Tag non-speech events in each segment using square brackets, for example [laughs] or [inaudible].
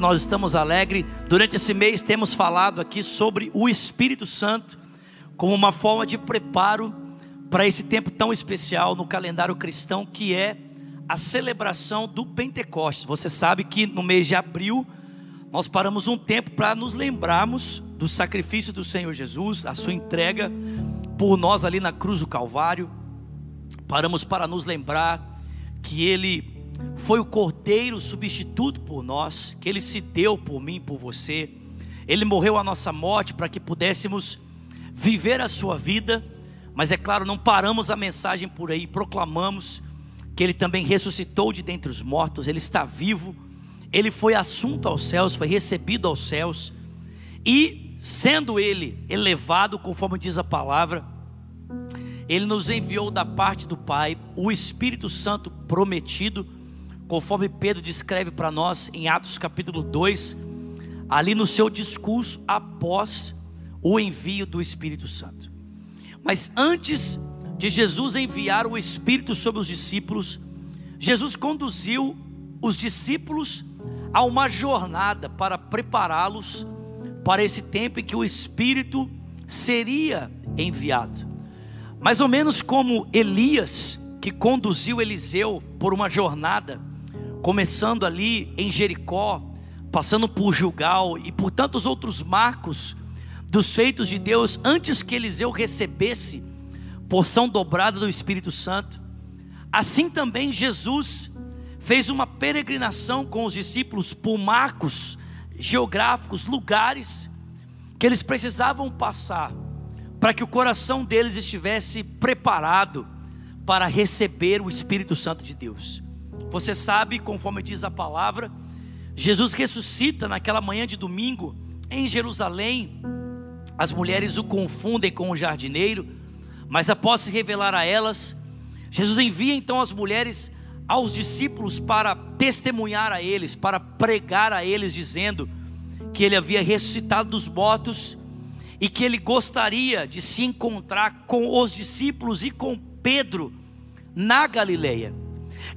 Nós estamos alegres. Durante esse mês temos falado aqui sobre o Espírito Santo como uma forma de preparo para esse tempo tão especial no calendário cristão que é a celebração do Pentecostes. Você sabe que no mês de abril nós paramos um tempo para nos lembrarmos do sacrifício do Senhor Jesus, a sua entrega por nós ali na cruz do Calvário. Paramos para nos lembrar que ele foi o cordeiro substituto por nós, que ele se deu por mim, por você. Ele morreu a nossa morte para que pudéssemos viver a sua vida, mas é claro, não paramos a mensagem por aí, proclamamos que ele também ressuscitou de dentre os mortos, ele está vivo, ele foi assunto aos céus, foi recebido aos céus, e sendo ele elevado, conforme diz a palavra, ele nos enviou da parte do Pai o Espírito Santo prometido conforme Pedro descreve para nós em Atos capítulo 2, ali no seu discurso após o envio do Espírito Santo. Mas antes de Jesus enviar o Espírito sobre os discípulos, Jesus conduziu os discípulos a uma jornada para prepará-los para esse tempo em que o Espírito seria enviado. Mais ou menos como Elias, que conduziu Eliseu por uma jornada começando ali em Jericó, passando por Gilgal e por tantos outros marcos dos feitos de Deus antes que Eliseu recebesse porção dobrada do Espírito Santo. Assim também Jesus fez uma peregrinação com os discípulos por marcos geográficos, lugares que eles precisavam passar para que o coração deles estivesse preparado para receber o Espírito Santo de Deus. Você sabe, conforme diz a palavra, Jesus ressuscita naquela manhã de domingo em Jerusalém. As mulheres o confundem com o jardineiro, mas após se revelar a elas, Jesus envia então as mulheres aos discípulos para testemunhar a eles, para pregar a eles, dizendo que ele havia ressuscitado dos mortos e que ele gostaria de se encontrar com os discípulos e com Pedro na Galileia.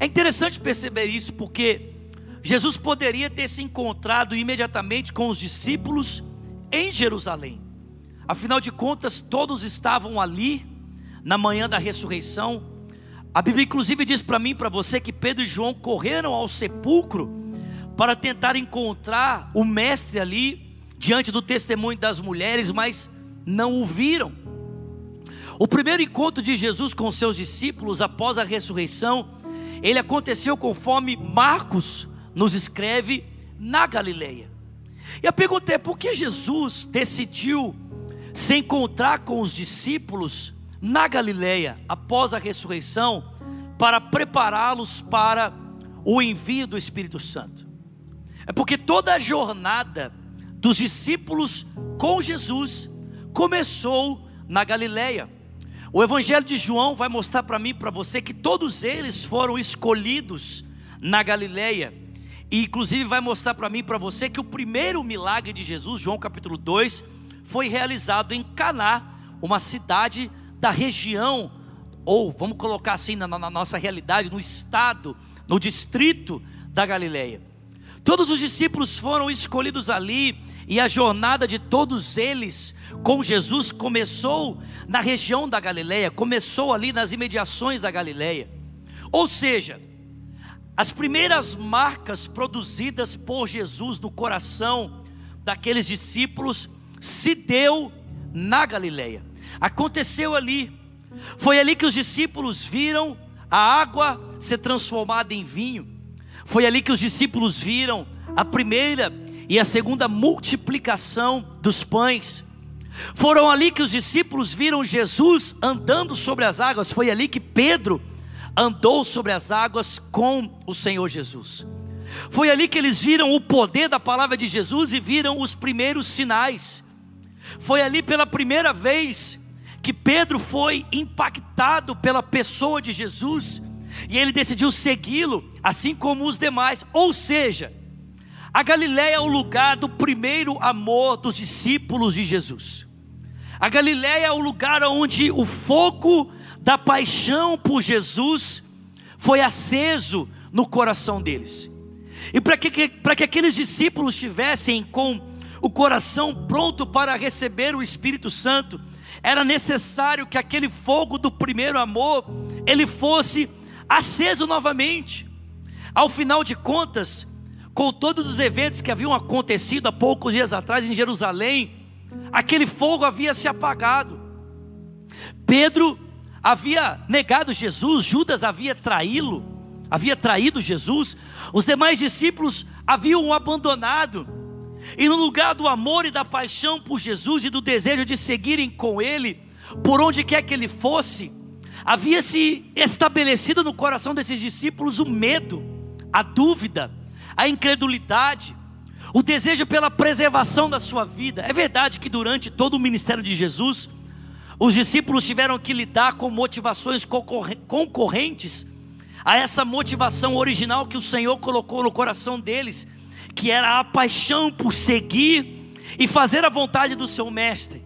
É interessante perceber isso porque Jesus poderia ter se encontrado imediatamente com os discípulos em Jerusalém. Afinal de contas, todos estavam ali na manhã da ressurreição. A Bíblia inclusive diz para mim, para você que Pedro e João correram ao sepulcro para tentar encontrar o mestre ali diante do testemunho das mulheres, mas não o viram. O primeiro encontro de Jesus com seus discípulos após a ressurreição ele aconteceu conforme Marcos nos escreve na Galileia. E a pergunta é: por que Jesus decidiu se encontrar com os discípulos na Galileia após a ressurreição para prepará-los para o envio do Espírito Santo? É porque toda a jornada dos discípulos com Jesus começou na Galileia. O Evangelho de João vai mostrar para mim e para você que todos eles foram escolhidos na Galileia. E inclusive vai mostrar para mim e para você que o primeiro milagre de Jesus, João capítulo 2, foi realizado em Caná, uma cidade da região, ou vamos colocar assim na, na nossa realidade, no estado, no distrito da Galileia. Todos os discípulos foram escolhidos ali, e a jornada de todos eles com Jesus começou na região da Galileia, começou ali nas imediações da Galileia. Ou seja, as primeiras marcas produzidas por Jesus no coração daqueles discípulos se deu na Galileia. Aconteceu ali. Foi ali que os discípulos viram a água ser transformada em vinho. Foi ali que os discípulos viram a primeira e a segunda multiplicação dos pães. Foram ali que os discípulos viram Jesus andando sobre as águas. Foi ali que Pedro andou sobre as águas com o Senhor Jesus. Foi ali que eles viram o poder da palavra de Jesus e viram os primeiros sinais. Foi ali pela primeira vez que Pedro foi impactado pela pessoa de Jesus e ele decidiu segui-lo, assim como os demais. Ou seja, a Galiléia é o lugar do primeiro amor dos discípulos de Jesus. A Galiléia é o lugar onde o fogo da paixão por Jesus foi aceso no coração deles. E para que, para que aqueles discípulos estivessem com o coração pronto para receber o Espírito Santo, era necessário que aquele fogo do primeiro amor ele fosse aceso novamente. Ao final de contas, com todos os eventos que haviam acontecido há poucos dias atrás em Jerusalém, aquele fogo havia se apagado. Pedro havia negado Jesus, Judas havia traí-lo, havia traído Jesus, os demais discípulos haviam o abandonado. E no lugar do amor e da paixão por Jesus e do desejo de seguirem com Ele, por onde quer que Ele fosse, havia se estabelecido no coração desses discípulos o medo, a dúvida, a incredulidade, o desejo pela preservação da sua vida. É verdade que durante todo o ministério de Jesus, os discípulos tiveram que lidar com motivações concorrentes a essa motivação original que o Senhor colocou no coração deles, que era a paixão por seguir e fazer a vontade do seu mestre.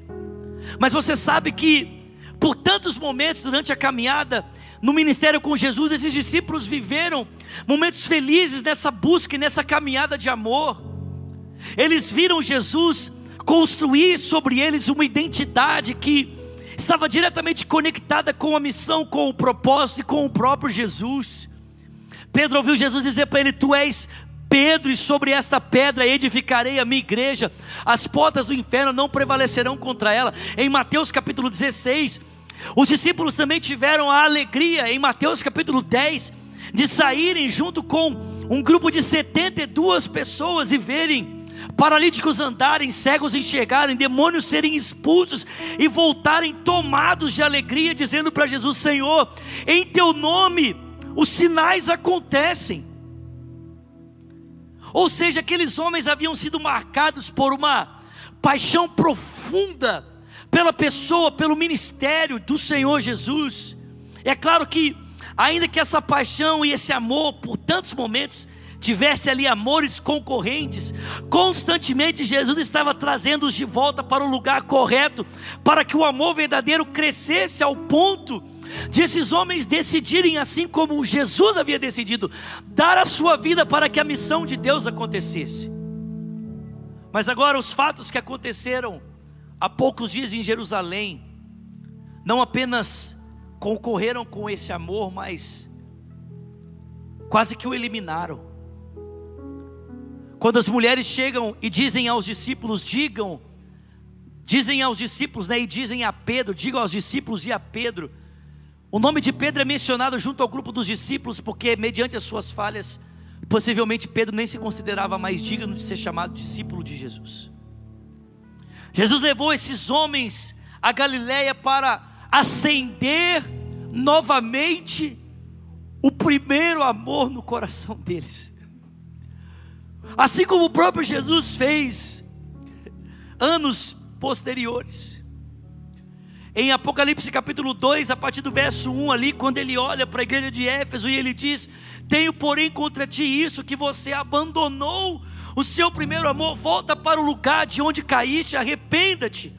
Mas você sabe que por tantos momentos durante a caminhada no ministério com Jesus, esses discípulos viveram momentos felizes nessa busca e nessa caminhada de amor. Eles viram Jesus construir sobre eles uma identidade que estava diretamente conectada com a missão, com o propósito e com o próprio Jesus. Pedro ouviu Jesus dizer para ele: Tu és Pedro, e sobre esta pedra edificarei a minha igreja, as portas do inferno não prevalecerão contra ela. Em Mateus capítulo 16, os discípulos também tiveram a alegria, em Mateus capítulo 10, de saírem junto com um grupo de 72 pessoas e verem paralíticos andarem, cegos enxergarem, demônios serem expulsos e voltarem tomados de alegria, dizendo para Jesus: Senhor, em teu nome os sinais acontecem. Ou seja, aqueles homens haviam sido marcados por uma paixão profunda pela pessoa, pelo ministério do Senhor Jesus. É claro que, ainda que essa paixão e esse amor, por tantos momentos, tivesse ali amores concorrentes, constantemente Jesus estava trazendo-os de volta para o lugar correto, para que o amor verdadeiro crescesse ao ponto de esses homens decidirem, assim como Jesus havia decidido, dar a sua vida para que a missão de Deus acontecesse. Mas agora os fatos que aconteceram há poucos dias em Jerusalém, não apenas concorreram com esse amor, mas quase que o eliminaram. Quando as mulheres chegam e dizem aos discípulos, digam, dizem aos discípulos, né, e dizem a Pedro, digam aos discípulos e a Pedro, o nome de Pedro é mencionado junto ao grupo dos discípulos, porque mediante as suas falhas, possivelmente Pedro nem se considerava mais digno de ser chamado discípulo de Jesus. Jesus levou esses homens a Galiléia para acender novamente o primeiro amor no coração deles. Assim como o próprio Jesus fez anos posteriores. Em Apocalipse capítulo 2, a partir do verso 1 ali, quando ele olha para a igreja de Éfeso e ele diz: Tenho, porém, contra ti isso, que você abandonou o seu primeiro amor, volta para o lugar de onde caíste, arrependa-te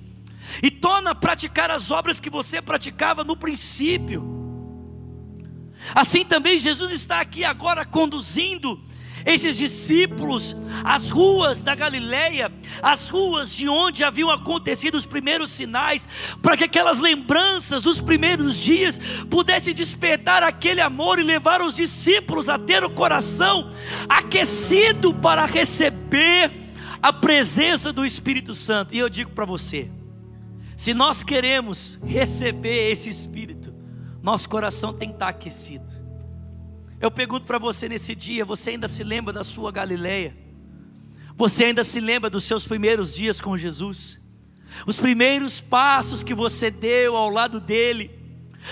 e torna a praticar as obras que você praticava no princípio. Assim também Jesus está aqui agora conduzindo esses discípulos às ruas da Galileia, as ruas de onde haviam acontecido os primeiros sinais, para que aquelas lembranças dos primeiros dias pudessem despertar aquele amor e levar os discípulos a ter o coração aquecido para receber a presença do Espírito Santo. E eu digo para você, se nós queremos receber esse Espírito, nosso coração tem que estar aquecido. Eu pergunto para você nesse dia: você ainda se lembra da sua Galileia? Você ainda se lembra dos seus primeiros dias com Jesus? Os primeiros passos que você deu ao lado dele,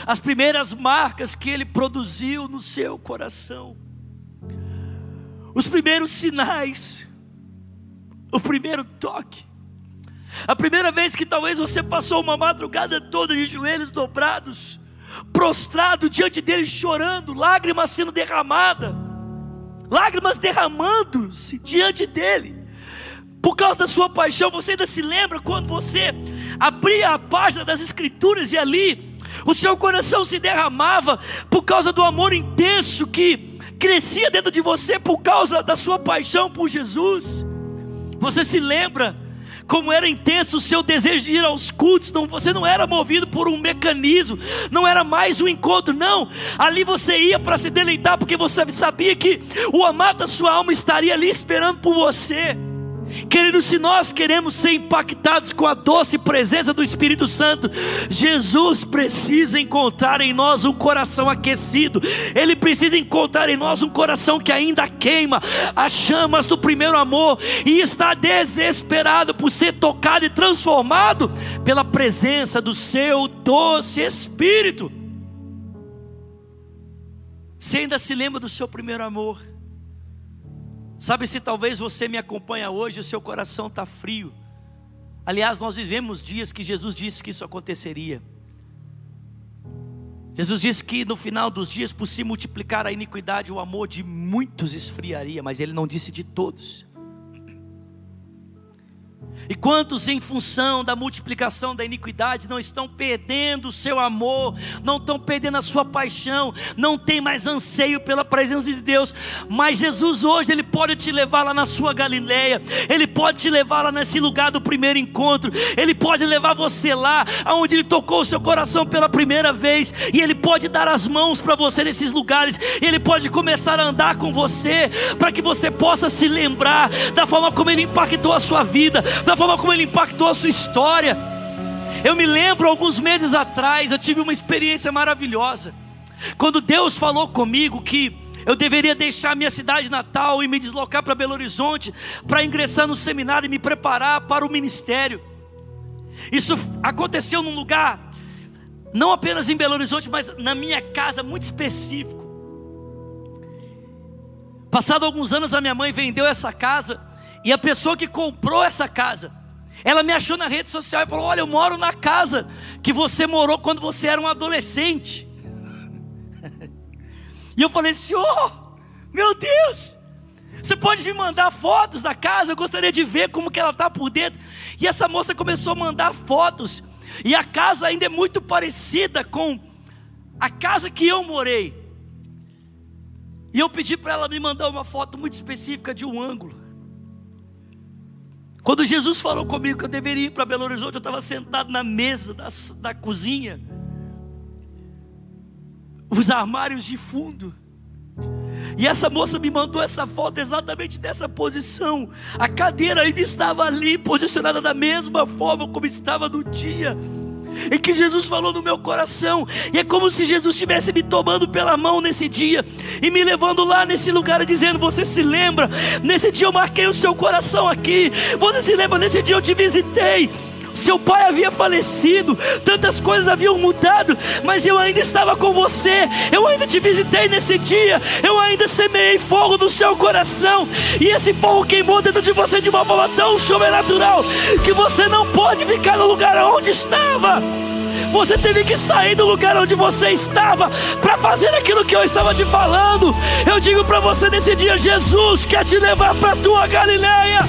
as primeiras marcas que ele produziu no seu coração, os primeiros sinais, o primeiro toque, a primeira vez que talvez você passou uma madrugada toda de joelhos dobrados, prostrado diante dele, chorando, lágrimas sendo derramadas, lágrimas derramando-se diante dele, por causa da sua paixão. Você ainda se lembra quando você abria a página das Escrituras e ali o seu coração se derramava por causa do amor intenso que crescia dentro de você por causa da sua paixão por Jesus. Você se lembra como era intenso o seu desejo de ir aos cultos, não, você não era movido por um mecanismo, não era mais um encontro, não. Ali você ia para se deleitar, porque você sabia que o amado da sua alma estaria ali esperando por você. Querido, se nós queremos ser impactados com a doce presença do Espírito Santo, Jesus precisa encontrar em nós um coração aquecido, Ele precisa encontrar em nós um coração que ainda queima as chamas do primeiro amor e está desesperado por ser tocado e transformado pela presença do seu doce Espírito. Você ainda se lembra do seu primeiro amor? Sabe se talvez você me acompanha hoje, o seu coração está frio. Aliás, nós vivemos dias que Jesus disse que isso aconteceria. Jesus disse que no final dos dias, por se multiplicar a iniquidade, o amor de muitos esfriaria, mas ele não disse de todos. E quantos, em função da multiplicação da iniquidade, não estão perdendo o seu amor, não estão perdendo a sua paixão, não tem mais anseio pela presença de Deus. Mas Jesus hoje, Ele pode te levar lá na sua Galileia, Ele pode te levar lá nesse lugar do primeiro encontro, Ele pode levar você lá, aonde Ele tocou o seu coração pela primeira vez, e Ele pode dar as mãos para você nesses lugares, Ele pode começar a andar com você, para que você possa se lembrar da forma como Ele impactou a sua vida, da forma como ele impactou a sua história. Eu me lembro alguns meses atrás, eu tive uma experiência maravilhosa. Quando Deus falou comigo que eu deveria deixar minha cidade natal e me deslocar para Belo Horizonte para ingressar no seminário e me preparar para o ministério. Isso aconteceu num lugar, não apenas em Belo Horizonte, mas na minha casa, muito específico. Passado alguns anos, a minha mãe vendeu essa casa e a pessoa que comprou essa casa, ela me achou na rede social e falou: Olha, eu moro na casa que você morou quando você era um adolescente. [laughs] E eu falei: Senhor, meu Deus, você pode me mandar fotos da casa? Eu gostaria de ver como que ela está por dentro. E essa moça começou a mandar fotos. E a casa ainda é muito parecida com a casa que eu morei. E eu pedi para ela me mandar uma foto muito específica de um ângulo. Quando Jesus falou comigo que eu deveria ir para Belo Horizonte, eu estava sentado na mesa da, da cozinha, os armários de fundo. E essa moça me mandou essa foto exatamente dessa posição. A cadeira ainda estava ali, posicionada da mesma forma como estava no dia e que Jesus falou no meu coração, e é como se Jesus estivesse me tomando pela mão nesse dia e me levando lá nesse lugar e dizendo: Você se lembra? Nesse dia eu marquei o seu coração aqui, você se lembra? Nesse dia eu te visitei seu pai havia falecido, tantas coisas haviam mudado, mas eu ainda estava com você, eu ainda te visitei nesse dia, eu ainda semeei fogo no seu coração, e esse fogo queimou dentro de você de uma forma tão sobrenatural que você não pode ficar no lugar onde estava. Você teve que sair do lugar onde você estava para fazer aquilo que eu estava te falando. Eu digo para você nesse dia: Jesus quer te levar para a tua Galileia.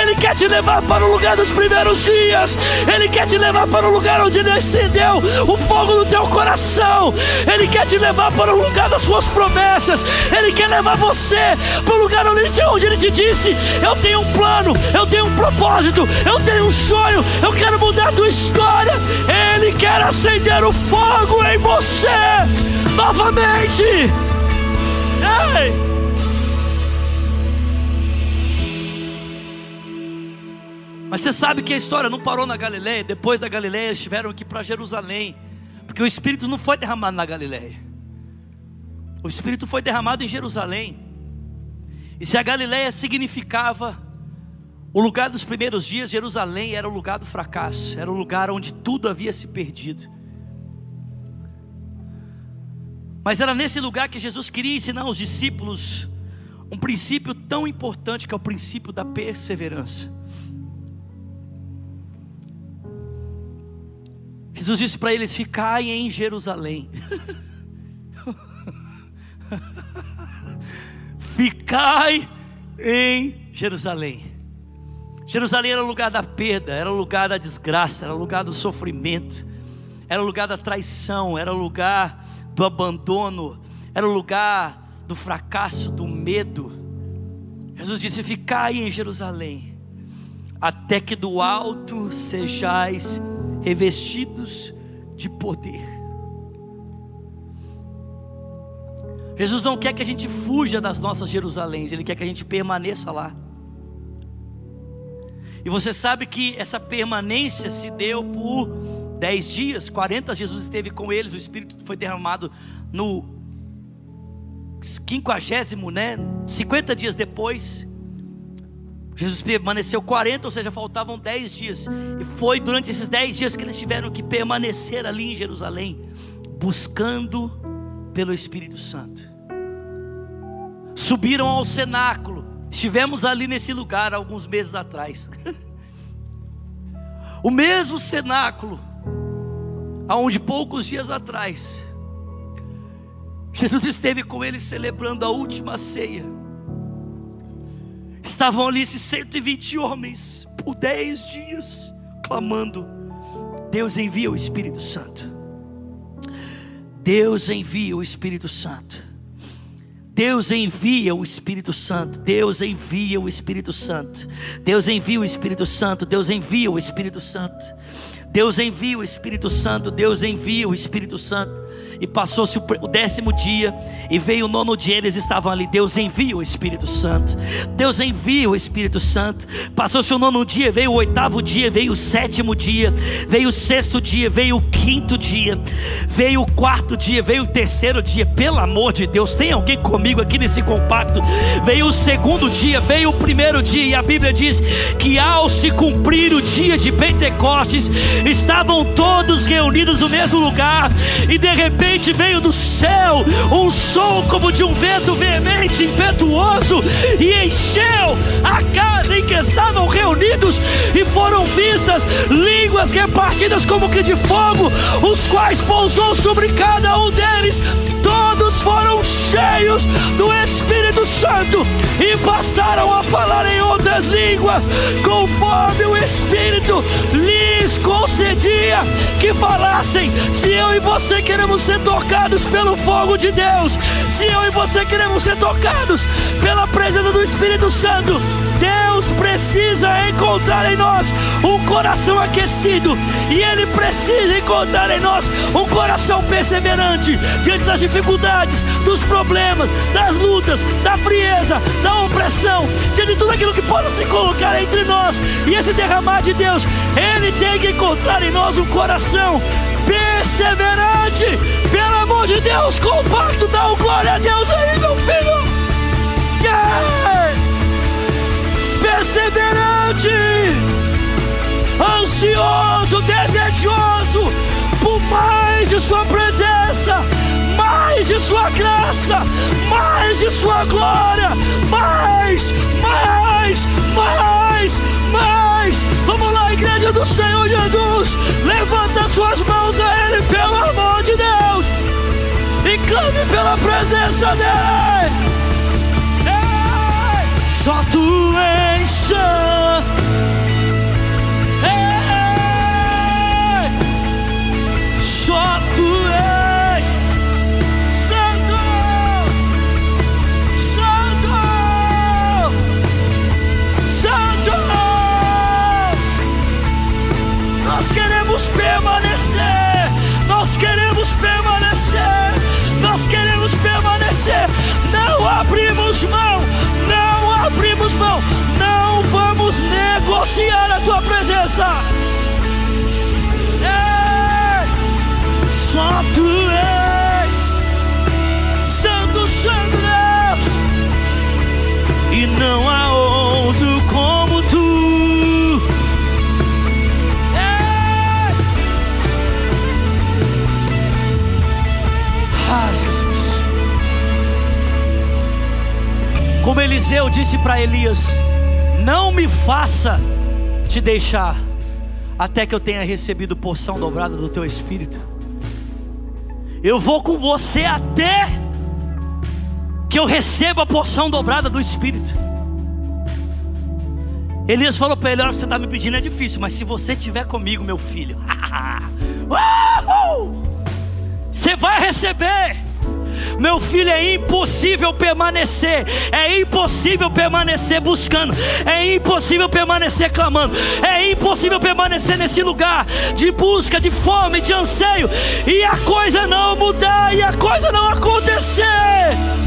Ele quer te levar para o lugar dos primeiros dias. Ele quer te levar para o lugar onde ele acendeu o fogo no teu coração. Ele quer te levar para o lugar das suas promessas. Ele quer levar você para o lugar onde ele te disse: Eu tenho um plano, eu tenho um propósito, eu tenho um sonho, acender o fogo em você novamente. Ei! Mas você sabe que a história não parou na Galileia. Depois da Galileia, eles tiveram que ir para Jerusalém. Porque o Espírito não foi derramado na Galileia. O Espírito foi derramado em Jerusalém. E se a Galileia significava o lugar dos primeiros dias, Jerusalém, era o lugar do fracasso, era o lugar onde tudo havia se perdido. Mas era nesse lugar que Jesus queria ensinar aos discípulos um princípio tão importante que é o princípio da perseverança. Jesus disse para eles: Ficai em Jerusalém. [laughs] Ficai em Jerusalém. Jerusalém era o lugar da perda, era o lugar da desgraça, era o lugar do sofrimento, era o lugar da traição, era o lugar do abandono, era o lugar do fracasso, do medo, Jesus disse: Ficai em Jerusalém, até que do alto sejais revestidos de poder. Jesus não quer que a gente fuja das nossas Jerusaléns, Ele quer que a gente permaneça lá. E você sabe que essa permanência se deu por dez dias, 40 Jesus esteve com eles, o Espírito foi derramado no quinquagésimo, né? 50 dias depois. Jesus permaneceu 40, ou seja, faltavam 10 dias. E foi durante esses 10 dias que eles tiveram que permanecer ali em Jerusalém, buscando pelo Espírito Santo. Subiram ao cenáculo. Estivemos ali nesse lugar alguns meses atrás. [laughs] o mesmo cenáculo, aonde poucos dias atrás Jesus esteve com eles celebrando a última ceia. Estavam ali esses 120 homens por 10 dias clamando: Deus envia o Espírito Santo. Deus envia o Espírito Santo. Deus envia o Espírito Santo. Deus envia o Espírito Santo. Deus envia o Espírito Santo. Deus envia o Espírito Santo. Deus envia o Espírito Santo. Deus envia o Espírito Santo. E passou-se o décimo dia, e veio o nono dia, eles estavam ali. Deus envia o Espírito Santo. Deus envia o Espírito Santo. Passou-se o nono dia, veio o oitavo dia, veio o sétimo dia, veio o sexto dia, veio o quinto dia, veio o quarto dia, veio o terceiro dia. Pelo amor de Deus, tem alguém comigo aqui nesse compacto? Veio o segundo dia, veio o primeiro dia, e a Bíblia diz que ao se cumprir o dia de Pentecostes, estavam todos reunidos no mesmo lugar, e de repente veio do céu um som como de um vento veemente, impetuoso, e encheu a casa em que estavam reunidos, e foram vistas línguas repartidas como que de fogo, os quais pousou sobre cada um deles. Todos foram cheios do Espírito Santo e passaram a falar em outras línguas, conforme o Espírito lhes concedia que falassem. Se eu e você queremos ser tocados pelo fogo de Deus, se eu e você queremos ser tocados pela presença do Espírito Santo, Deus precisa encontrar em nós um coração aquecido, e Ele precisa encontrar em nós um coração perseverante diante das dificuldades, dos problemas, das lutas, da frieza, da opressão, diante de tudo aquilo que possa se colocar entre nós e esse derramar de Deus. Ele tem que encontrar em nós um coração perseverante. Pelo amor de Deus, compacto, dá um glória a Deus aí, meu filho. Yeah! Perseverante, ansioso, desejoso por mais de Sua presença, mais de Sua graça, mais de Sua glória, mais, mais, mais, mais. Vamos lá, igreja do Senhor Jesus, levanta suas mãos a Ele, pelo amor de Deus, e clame pela presença dEle. Só Tu és santo. Só és santo, santo, santo. Nós queremos permanecer, nós queremos permanecer, nós queremos permanecer. Não abrimos mão, não abrimos mão, não vamos negociar a tua presença. Ei, só tu és Eliseu disse para Elias: Não me faça te deixar até que eu tenha recebido porção dobrada do teu espírito. Eu vou com você até que eu receba a porção dobrada do espírito. Elias falou para ele: Olha, o que você está me pedindo é difícil, mas se você estiver comigo, meu filho, [laughs] você vai receber. Meu filho, é impossível permanecer, é impossível permanecer buscando, é impossível permanecer clamando, é impossível permanecer nesse lugar de busca, de fome, de anseio, e a coisa não mudar, e a coisa não acontecer.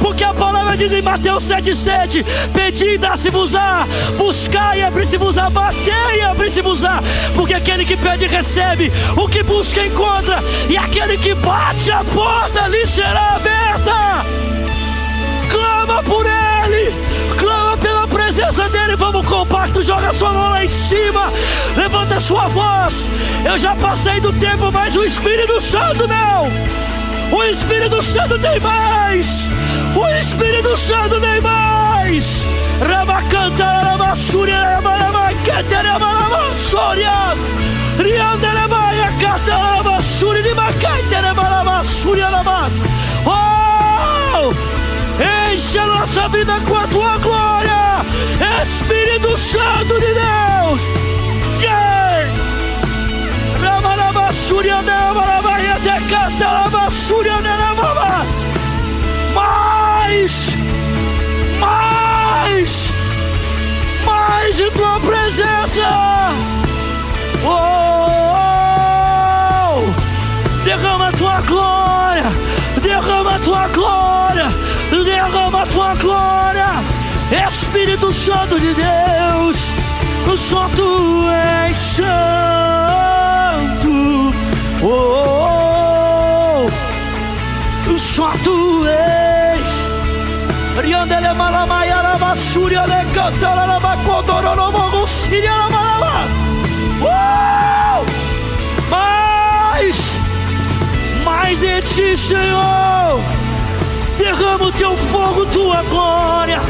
Porque a palavra diz em Mateus 7,7: Pedi e dá-se-vos-á, buscar e abrir-se-vos-á, bater e abrir-se-vos-á. Porque aquele que pede recebe, o que busca encontra, e aquele que bate a porta lhe será aberta. Clama por ele, clama pela presença dele. Vamos compacto, joga sua mão lá em cima, levanta sua voz. Eu já passei do tempo, mas o Espírito Santo não. O Espírito Santo tem mais. O Espírito Santo tem mais. Ramacanta, Ramasúria, Ramaramakete, Ramaramasórias. Riandelemaia, Cata, Ramassúria, Rimacaite, Ramaramasúria, Ramas. Oh! Enche a nossa vida com a tua glória. Espírito Santo de Deus. De tua presença. Oh, derrama a tua glória, derrama a tua glória, derrama a tua glória, Espírito Santo de Deus, só tu és santo. Oh, só tu és. Riandele malamaya la masuria Uh! Mais, mais de ti, Senhor. Derrama o teu fogo, tua glória.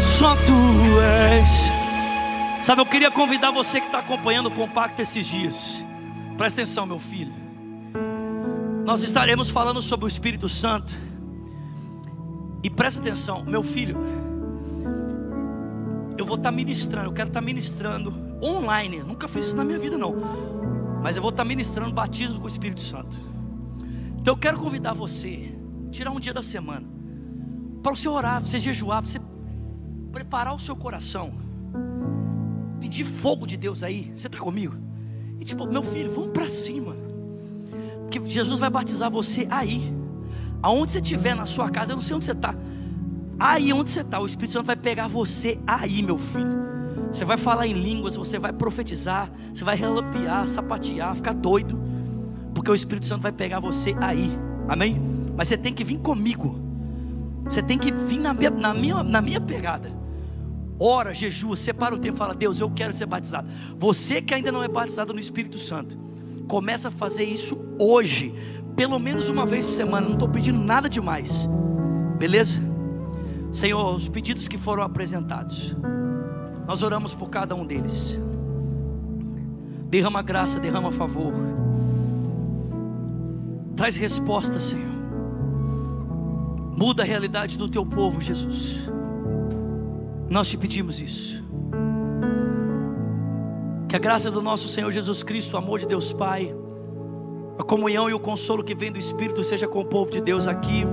Só tu és. Sabe, eu queria convidar você que está acompanhando o compacto esses dias. Presta atenção, meu filho. Nós estaremos falando sobre o Espírito Santo. E presta atenção, meu filho. Eu vou estar ministrando, eu quero estar ministrando online. Nunca fiz isso na minha vida, não. Mas eu vou estar ministrando batismo com o Espírito Santo. Então eu quero convidar você, tirar um dia da semana, para você orar, para você jejuar, para você preparar o seu coração, pedir fogo de Deus aí. Você está comigo? E tipo, meu filho, vamos para cima. Porque Jesus vai batizar você aí. Aonde você estiver na sua casa, eu não sei onde você está. Aí onde você está, o Espírito Santo vai pegar você aí, meu filho. Você vai falar em línguas, você vai profetizar, você vai relampear, sapatear, ficar doido. Porque o Espírito Santo vai pegar você aí. Amém? Mas você tem que vir comigo. Você tem que vir na minha, na minha, na minha pegada. Ora, jejua, separa o tempo, fala: Deus, eu quero ser batizado. Você que ainda não é batizado no Espírito Santo, começa a fazer isso hoje, pelo menos uma vez por semana. Não estou pedindo nada demais, beleza? Senhor, os pedidos que foram apresentados, nós oramos por cada um deles. Derrama graça, derrama favor. Traz resposta, Senhor. Muda a realidade do teu povo, Jesus. Nós te pedimos isso. Que a graça do nosso Senhor Jesus Cristo, o amor de Deus Pai, a comunhão e o consolo que vem do Espírito seja com o povo de Deus aqui,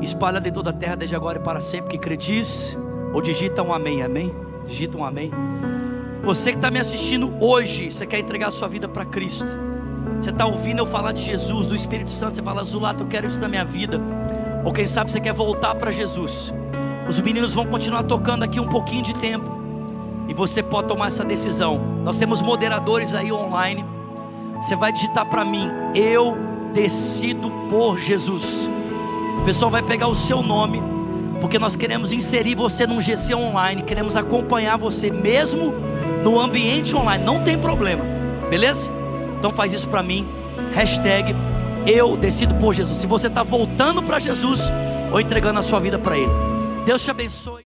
espalhado em toda a terra, desde agora e para sempre. Que credis, ou digita um amém, amém? Digita um amém. Você que está me assistindo hoje, você quer entregar a sua vida para Cristo. Você está ouvindo eu falar de Jesus, do Espírito Santo, você fala, Zulato, eu quero isso na minha vida. Ou quem sabe você quer voltar para Jesus. Os meninos vão continuar tocando aqui um pouquinho de tempo. E você pode tomar essa decisão. Nós temos moderadores aí online. Você vai digitar para mim: Eu decido por Jesus. O pessoal vai pegar o seu nome, porque nós queremos inserir você num GC online. Queremos acompanhar você mesmo no ambiente online. Não tem problema, beleza? Então faz isso para mim. Hashtag eu decido por Jesus. Se você está voltando para Jesus ou entregando a sua vida para Ele. Deus te abençoe.